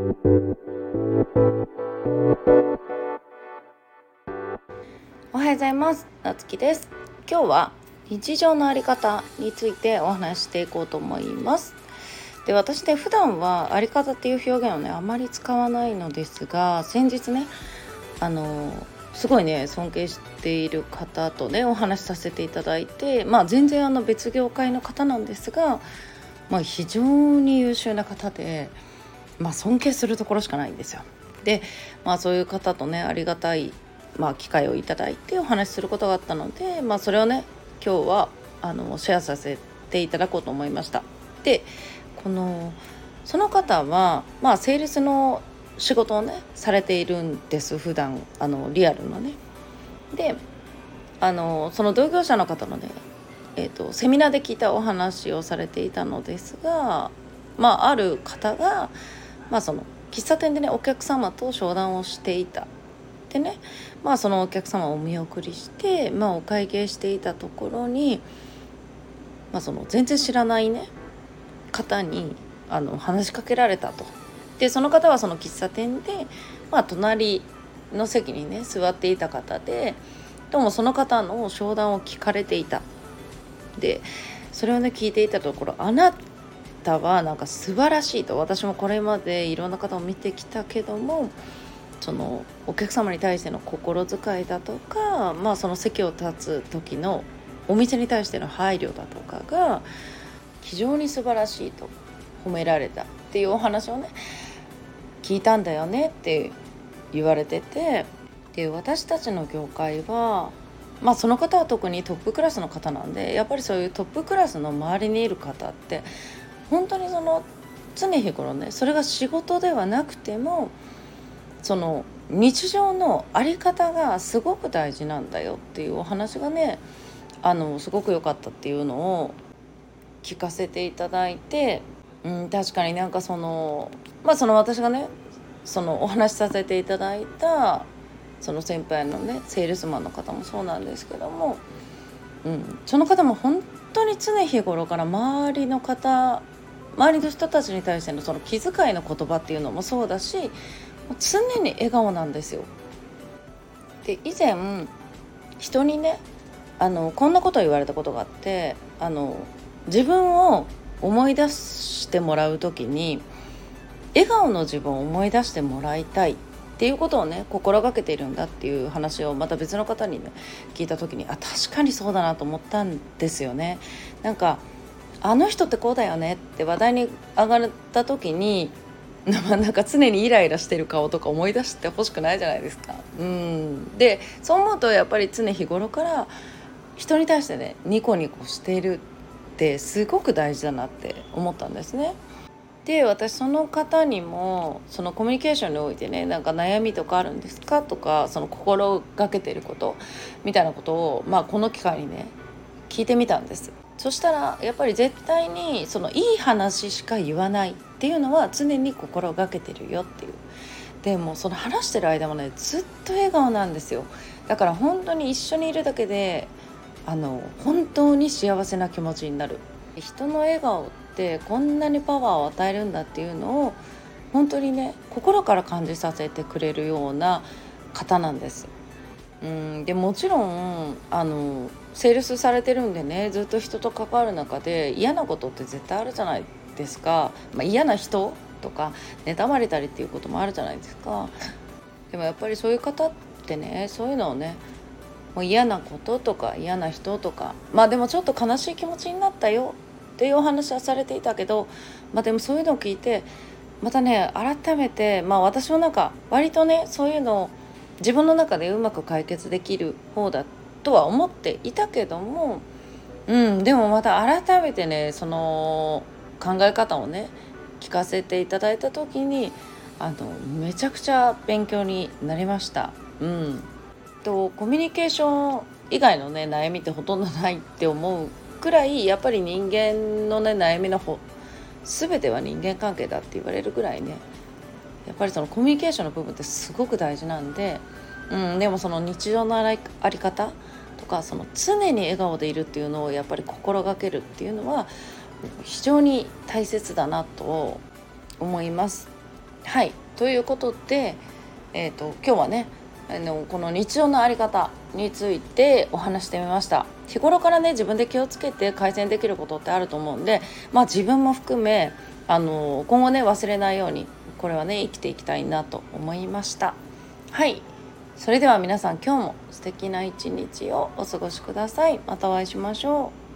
おはようございます。なつきです。今日は日常のあり方についてお話していこうと思います。で私ね普段はあり方っていう表現をねあまり使わないのですが先日ねあのすごいね尊敬している方とねお話しさせていただいてまあ全然あの別業界の方なんですが、まあ、非常に優秀な方で、まあ、尊敬するところしかないんですよ。で、まあ、そういう方とねありがたい、まあ、機会をいただいてお話しすることがあったので、まあ、それをね今日はあのシェアさせていただこうと思いました。でこのその方は、まあ、セールスの仕事をねされているんです普段あのリアルのね。であのその同業者の方のね、えーと、セミナーで聞いたお話をされていたのですが、まあ、ある方が、まあ、その喫茶店でねお客様と商談をしていた。でねまあそのお客様をお見送りして、まあ、お会計していたところに、まあ、その全然知らないね方にあの話しかけられたと。でその方はその喫茶店で、まあ、隣の席にね座っていた方でどうもその方の商談を聞かれていた。でそれをね聞いていたところあなたはなんか素晴らしいと私もこれまでいろんな方を見てきたけどもそのお客様に対しての心遣いだとか、まあ、その席を立つ時のお店に対しての配慮だとかが非常に素晴らしいと褒められたっていうお話をね聞いたんだよねって言われててで私たちの業界はまあその方は特にトップクラスの方なんでやっぱりそういうトップクラスの周りにいる方って本当にその常日頃ねそれが仕事ではなくてもその日常の在り方がすごく大事なんだよっていうお話がねあのすごく良かったっていうのを聞かせていただいて、うん、確かになんかそのまあその私がねそのお話しさせていただいたその先輩のねセールスマンの方もそうなんですけども、うん、その方も本当に常日頃から周りの方周りの人たちに対してのその気遣いの言葉っていうのもそうだし常に笑顔なんですよ。で以前人にねあのこんなことを言われたことがあってあの自分を思い出してもらう時に笑顔の自分を思い出してもらいたいっていうことをね心がけているんだっていう話をまた別の方にね聞いた時にあ確かにそうだなと思ったんですよね。なんかあの人ってこうだよねって話題に上がった時になんか常にイライラしてる顔とか思い出してほしくないじゃないですか。うんでそう思うとやっぱり常日頃から人に対してねニコニコしているってすごく大事だなって思ったんですね。で私その方にもそのコミュニケーションにおいてねなんか悩みとかあるんですかとかその心がけてることみたいなことを、まあ、この機会にね聞いてみたんですそしたらやっぱり絶対にそのいい話しか言わないっていうのは常に心がけてるよっていう。でもその話してる間もねずっと笑顔なんですよ。だから本当に一緒にいるだけであの本当に幸せな気持ちになる。人の笑顔ってこんなにパワーを与えるんだっていうのを本当にね心から感じさせてくれるような方なんです。うんでもちろんあのセールスされてるんでねずっと人と関わる中で嫌なことって絶対あるじゃないですか、まあ、嫌な人とか妬まれたりっていうこともあるじゃないですか。でもやっぱりそういう方ってねそういうのをねもう嫌なこととか嫌な人とかまあでもちょっと悲しい気持ちになったよっていうお話はされていたけどまあでもそういうのを聞いてまたね改めてまあ私もなんか割とねそういうのを自分の中でうまく解決できる方だとは思っていたけどもうんでもまた改めてねその考え方をね聞かせていただいた時にあのめちゃくちゃ勉強になりました。うんとコミュニケーション以外のね悩みってほとんどないって思うくらいやっぱり人間のね悩みの方全ては人間関係だって言われるぐらいねやっぱりそのコミュニケーションの部分ってすごく大事なんで、うん、でもその日常のあり方とかその常に笑顔でいるっていうのをやっぱり心がけるっていうのは非常に大切だなと思います。はいということで、えーと、今日はねあのこの日常の在り方についてお話してみました日頃からね自分で気をつけて改善できることってあると思うんでまあ自分も含めあの今後ね忘れないようにこれはね生きていきたいなと思いました。はい。それでは皆さん今日も素敵な一日をお過ごしください。またお会いしましょう。